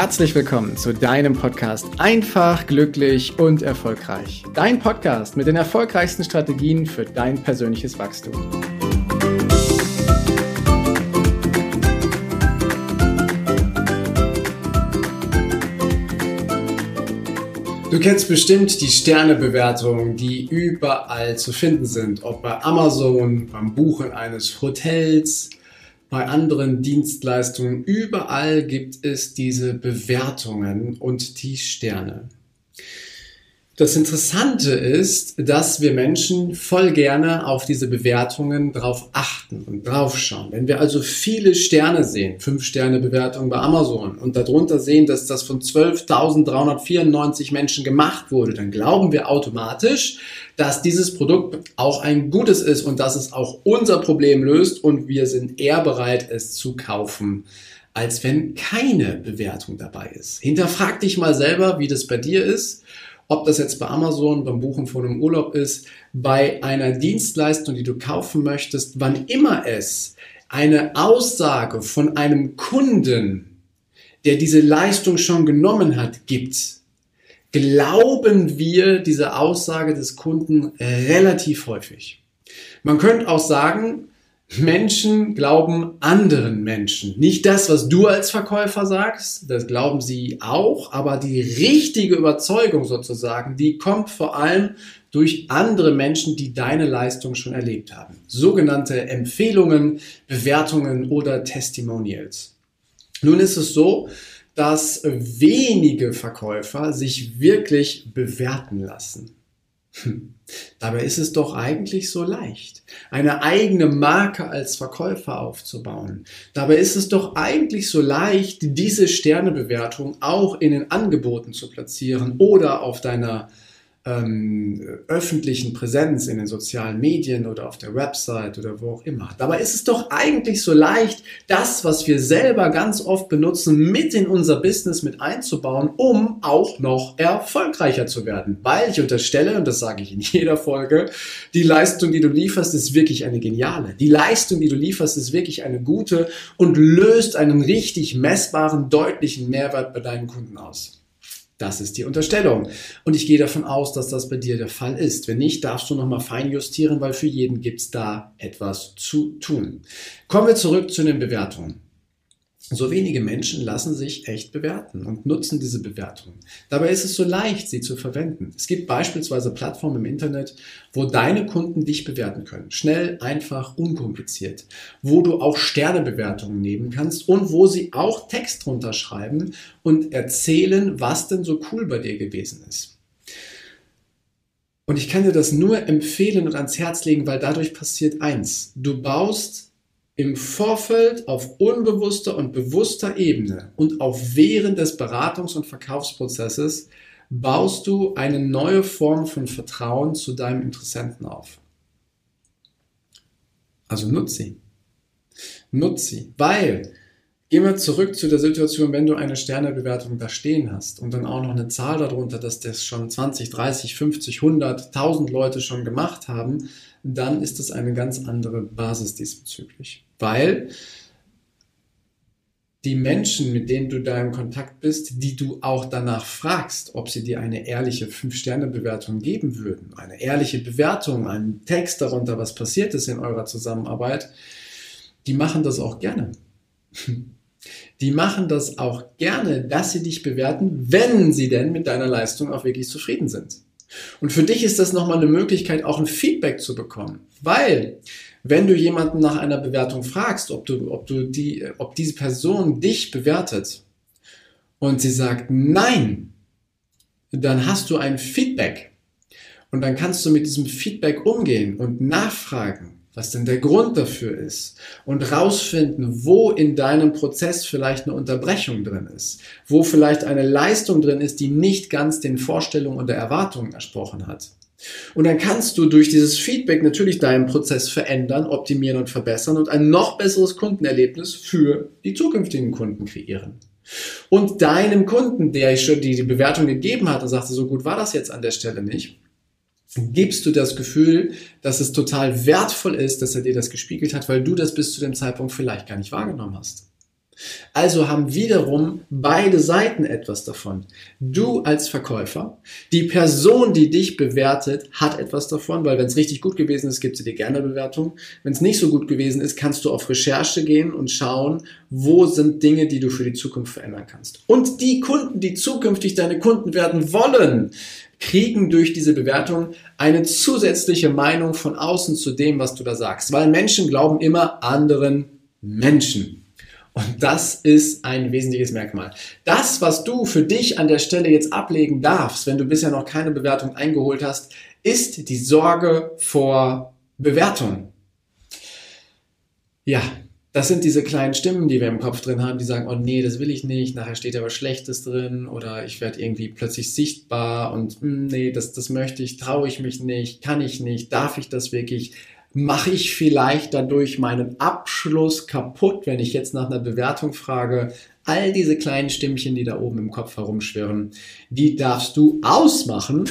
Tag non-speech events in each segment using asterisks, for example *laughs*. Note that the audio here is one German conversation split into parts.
herzlich willkommen zu deinem Podcast Einfach, glücklich und erfolgreich. Dein Podcast mit den erfolgreichsten Strategien für dein persönliches Wachstum. Du kennst bestimmt die Sternebewertungen, die überall zu finden sind, ob bei Amazon, beim Buchen eines Hotels, bei anderen Dienstleistungen. Überall gibt es diese Bewertungen und die Sterne. Das Interessante ist, dass wir Menschen voll gerne auf diese Bewertungen drauf achten und draufschauen. Wenn wir also viele Sterne sehen, 5 Sterne Bewertung bei Amazon und darunter sehen, dass das von 12.394 Menschen gemacht wurde, dann glauben wir automatisch, dass dieses Produkt auch ein gutes ist und dass es auch unser Problem löst und wir sind eher bereit, es zu kaufen als wenn keine Bewertung dabei ist. Hinterfrag dich mal selber, wie das bei dir ist ob das jetzt bei Amazon, beim Buchen von einem Urlaub ist, bei einer Dienstleistung, die du kaufen möchtest, wann immer es eine Aussage von einem Kunden, der diese Leistung schon genommen hat, gibt, glauben wir diese Aussage des Kunden relativ häufig. Man könnte auch sagen, Menschen glauben anderen Menschen. Nicht das, was du als Verkäufer sagst, das glauben sie auch, aber die richtige Überzeugung sozusagen, die kommt vor allem durch andere Menschen, die deine Leistung schon erlebt haben. Sogenannte Empfehlungen, Bewertungen oder Testimonials. Nun ist es so, dass wenige Verkäufer sich wirklich bewerten lassen. Hm. Dabei ist es doch eigentlich so leicht, eine eigene Marke als Verkäufer aufzubauen. Dabei ist es doch eigentlich so leicht, diese Sternebewertung auch in den Angeboten zu platzieren oder auf deiner ähm, öffentlichen Präsenz in den sozialen Medien oder auf der Website oder wo auch immer. Dabei ist es doch eigentlich so leicht, das, was wir selber ganz oft benutzen, mit in unser Business mit einzubauen, um auch noch erfolgreicher zu werden. Weil ich unterstelle, und das sage ich in *laughs* jeder Folge, die Leistung, die du lieferst, ist wirklich eine geniale. Die Leistung, die du lieferst, ist wirklich eine gute und löst einen richtig messbaren, deutlichen Mehrwert bei deinen Kunden aus. Das ist die Unterstellung. Und ich gehe davon aus, dass das bei dir der Fall ist. Wenn nicht, darfst du nochmal fein justieren, weil für jeden gibt es da etwas zu tun. Kommen wir zurück zu den Bewertungen. So wenige Menschen lassen sich echt bewerten und nutzen diese Bewertungen. Dabei ist es so leicht, sie zu verwenden. Es gibt beispielsweise Plattformen im Internet, wo deine Kunden dich bewerten können. Schnell, einfach, unkompliziert. Wo du auch Sternebewertungen nehmen kannst und wo sie auch Text drunter schreiben und erzählen, was denn so cool bei dir gewesen ist. Und ich kann dir das nur empfehlen und ans Herz legen, weil dadurch passiert eins. Du baust im Vorfeld auf unbewusster und bewusster Ebene und auch während des Beratungs- und Verkaufsprozesses baust du eine neue Form von Vertrauen zu deinem Interessenten auf. Also nutze sie. Nutze sie, weil Gehen wir zurück zu der Situation, wenn du eine Sternebewertung da stehen hast und dann auch noch eine Zahl darunter, dass das schon 20, 30, 50, 100, 1000 Leute schon gemacht haben, dann ist das eine ganz andere Basis diesbezüglich. Weil die Menschen, mit denen du da im Kontakt bist, die du auch danach fragst, ob sie dir eine ehrliche 5-Sterne-Bewertung geben würden, eine ehrliche Bewertung, einen Text darunter, was passiert ist in eurer Zusammenarbeit, die machen das auch gerne. *laughs* Die machen das auch gerne, dass sie dich bewerten, wenn sie denn mit deiner Leistung auch wirklich zufrieden sind. Und für dich ist das nochmal eine Möglichkeit, auch ein Feedback zu bekommen. Weil, wenn du jemanden nach einer Bewertung fragst, ob du, ob du die, ob diese Person dich bewertet und sie sagt nein, dann hast du ein Feedback. Und dann kannst du mit diesem Feedback umgehen und nachfragen was denn der Grund dafür ist und rausfinden, wo in deinem Prozess vielleicht eine Unterbrechung drin ist, wo vielleicht eine Leistung drin ist, die nicht ganz den Vorstellungen und der Erwartungen ersprochen hat. Und dann kannst du durch dieses Feedback natürlich deinen Prozess verändern, optimieren und verbessern und ein noch besseres Kundenerlebnis für die zukünftigen Kunden kreieren. Und deinem Kunden, der schon die, die Bewertung gegeben hat und sagte, so gut war das jetzt an der Stelle nicht, gibst du das Gefühl, dass es total wertvoll ist, dass er dir das gespiegelt hat, weil du das bis zu dem Zeitpunkt vielleicht gar nicht wahrgenommen hast. Also haben wiederum beide Seiten etwas davon. Du als Verkäufer, die Person, die dich bewertet, hat etwas davon, weil wenn es richtig gut gewesen ist, gibt sie dir gerne Bewertung. Wenn es nicht so gut gewesen ist, kannst du auf Recherche gehen und schauen, wo sind Dinge, die du für die Zukunft verändern kannst. Und die Kunden, die zukünftig deine Kunden werden wollen, kriegen durch diese Bewertung eine zusätzliche Meinung von außen zu dem, was du da sagst. Weil Menschen glauben immer anderen Menschen. Und das ist ein wesentliches Merkmal. Das, was du für dich an der Stelle jetzt ablegen darfst, wenn du bisher noch keine Bewertung eingeholt hast, ist die Sorge vor Bewertung. Ja, das sind diese kleinen Stimmen, die wir im Kopf drin haben, die sagen, oh nee, das will ich nicht, nachher steht aber Schlechtes drin oder ich werde irgendwie plötzlich sichtbar und hm, nee, das, das möchte ich, traue ich mich nicht, kann ich nicht, darf ich das wirklich? Mache ich vielleicht dadurch meinen Abschluss kaputt, wenn ich jetzt nach einer Bewertung frage. All diese kleinen Stimmchen, die da oben im Kopf herumschwirren, die darfst du ausmachen.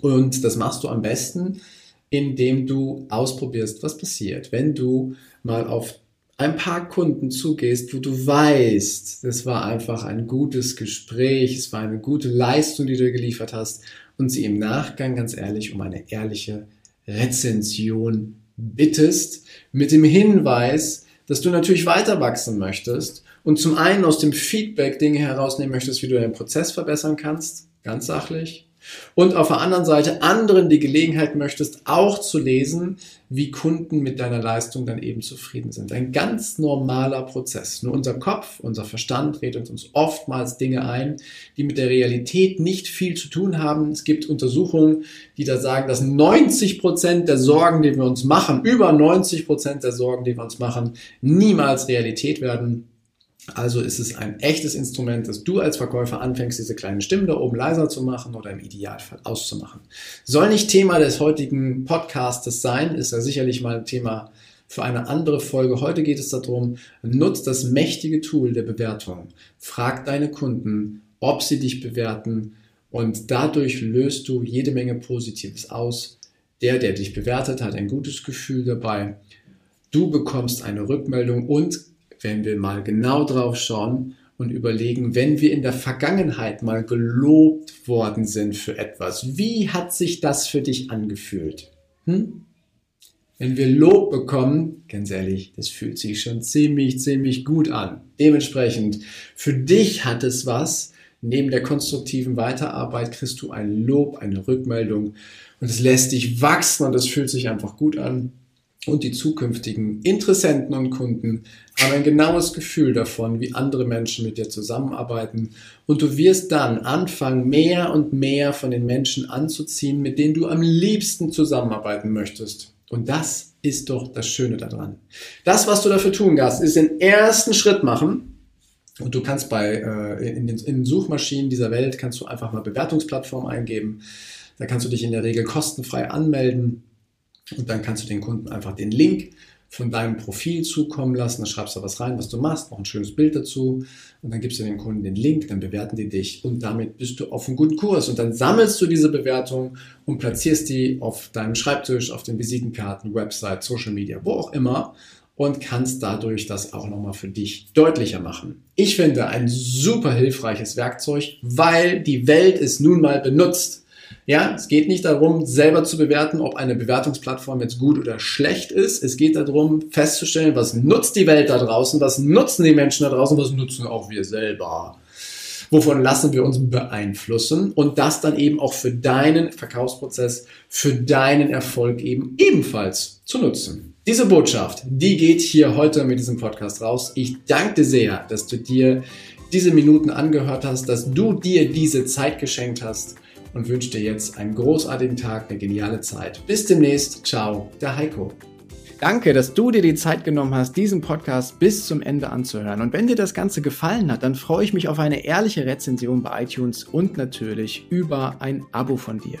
Und das machst du am besten, indem du ausprobierst, was passiert, wenn du mal auf ein paar Kunden zugehst, wo du weißt, das war einfach ein gutes Gespräch, es war eine gute Leistung, die du geliefert hast und sie im Nachgang ganz ehrlich um eine ehrliche Rezension bittest, mit dem Hinweis, dass du natürlich weiter wachsen möchtest und zum einen aus dem Feedback Dinge herausnehmen möchtest, wie du deinen Prozess verbessern kannst, ganz sachlich, und auf der anderen Seite anderen die Gelegenheit möchtest, auch zu lesen, wie Kunden mit deiner Leistung dann eben zufrieden sind. Ein ganz normaler Prozess. Nur unser Kopf, unser Verstand redet uns oftmals Dinge ein, die mit der Realität nicht viel zu tun haben. Es gibt Untersuchungen, die da sagen, dass 90 Prozent der Sorgen, die wir uns machen, über 90 Prozent der Sorgen, die wir uns machen, niemals Realität werden. Also ist es ein echtes Instrument, dass du als Verkäufer anfängst, diese kleinen Stimmen da oben leiser zu machen oder im Idealfall auszumachen. Soll nicht Thema des heutigen Podcastes sein, ist ja sicherlich mal ein Thema für eine andere Folge. Heute geht es darum, nutzt das mächtige Tool der Bewertung. Frag deine Kunden, ob sie dich bewerten und dadurch löst du jede Menge Positives aus. Der, der dich bewertet, hat ein gutes Gefühl dabei. Du bekommst eine Rückmeldung und wenn wir mal genau drauf schauen und überlegen, wenn wir in der Vergangenheit mal gelobt worden sind für etwas, wie hat sich das für dich angefühlt? Hm? Wenn wir Lob bekommen, ganz ehrlich, das fühlt sich schon ziemlich, ziemlich gut an. Dementsprechend, für dich hat es was. Neben der konstruktiven Weiterarbeit kriegst du ein Lob, eine Rückmeldung und es lässt dich wachsen und es fühlt sich einfach gut an und die zukünftigen Interessenten und Kunden haben ein genaues Gefühl davon, wie andere Menschen mit dir zusammenarbeiten. Und du wirst dann anfangen, mehr und mehr von den Menschen anzuziehen, mit denen du am liebsten zusammenarbeiten möchtest. Und das ist doch das Schöne daran. Das, was du dafür tun kannst, ist den ersten Schritt machen. Und du kannst bei äh, in, den, in Suchmaschinen dieser Welt kannst du einfach mal Bewertungsplattform eingeben. Da kannst du dich in der Regel kostenfrei anmelden und dann kannst du den Kunden einfach den Link von deinem Profil zukommen lassen. Dann schreibst du was rein, was du machst, noch ein schönes Bild dazu. Und dann gibst du den Kunden den Link, dann bewerten die dich und damit bist du auf einem guten Kurs. Und dann sammelst du diese Bewertung und platzierst die auf deinem Schreibtisch, auf den Visitenkarten, Website, Social Media, wo auch immer und kannst dadurch das auch nochmal für dich deutlicher machen. Ich finde ein super hilfreiches Werkzeug, weil die Welt es nun mal benutzt. Ja, es geht nicht darum, selber zu bewerten, ob eine Bewertungsplattform jetzt gut oder schlecht ist. Es geht darum, festzustellen, was nutzt die Welt da draußen, was nutzen die Menschen da draußen, was nutzen auch wir selber. Wovon lassen wir uns beeinflussen und das dann eben auch für deinen Verkaufsprozess, für deinen Erfolg eben ebenfalls zu nutzen. Diese Botschaft, die geht hier heute mit diesem Podcast raus. Ich danke dir sehr, dass du dir diese Minuten angehört hast, dass du dir diese Zeit geschenkt hast und wünsche dir jetzt einen großartigen Tag, eine geniale Zeit. Bis demnächst. Ciao, der Heiko. Danke, dass du dir die Zeit genommen hast, diesen Podcast bis zum Ende anzuhören. Und wenn dir das Ganze gefallen hat, dann freue ich mich auf eine ehrliche Rezension bei iTunes und natürlich über ein Abo von dir.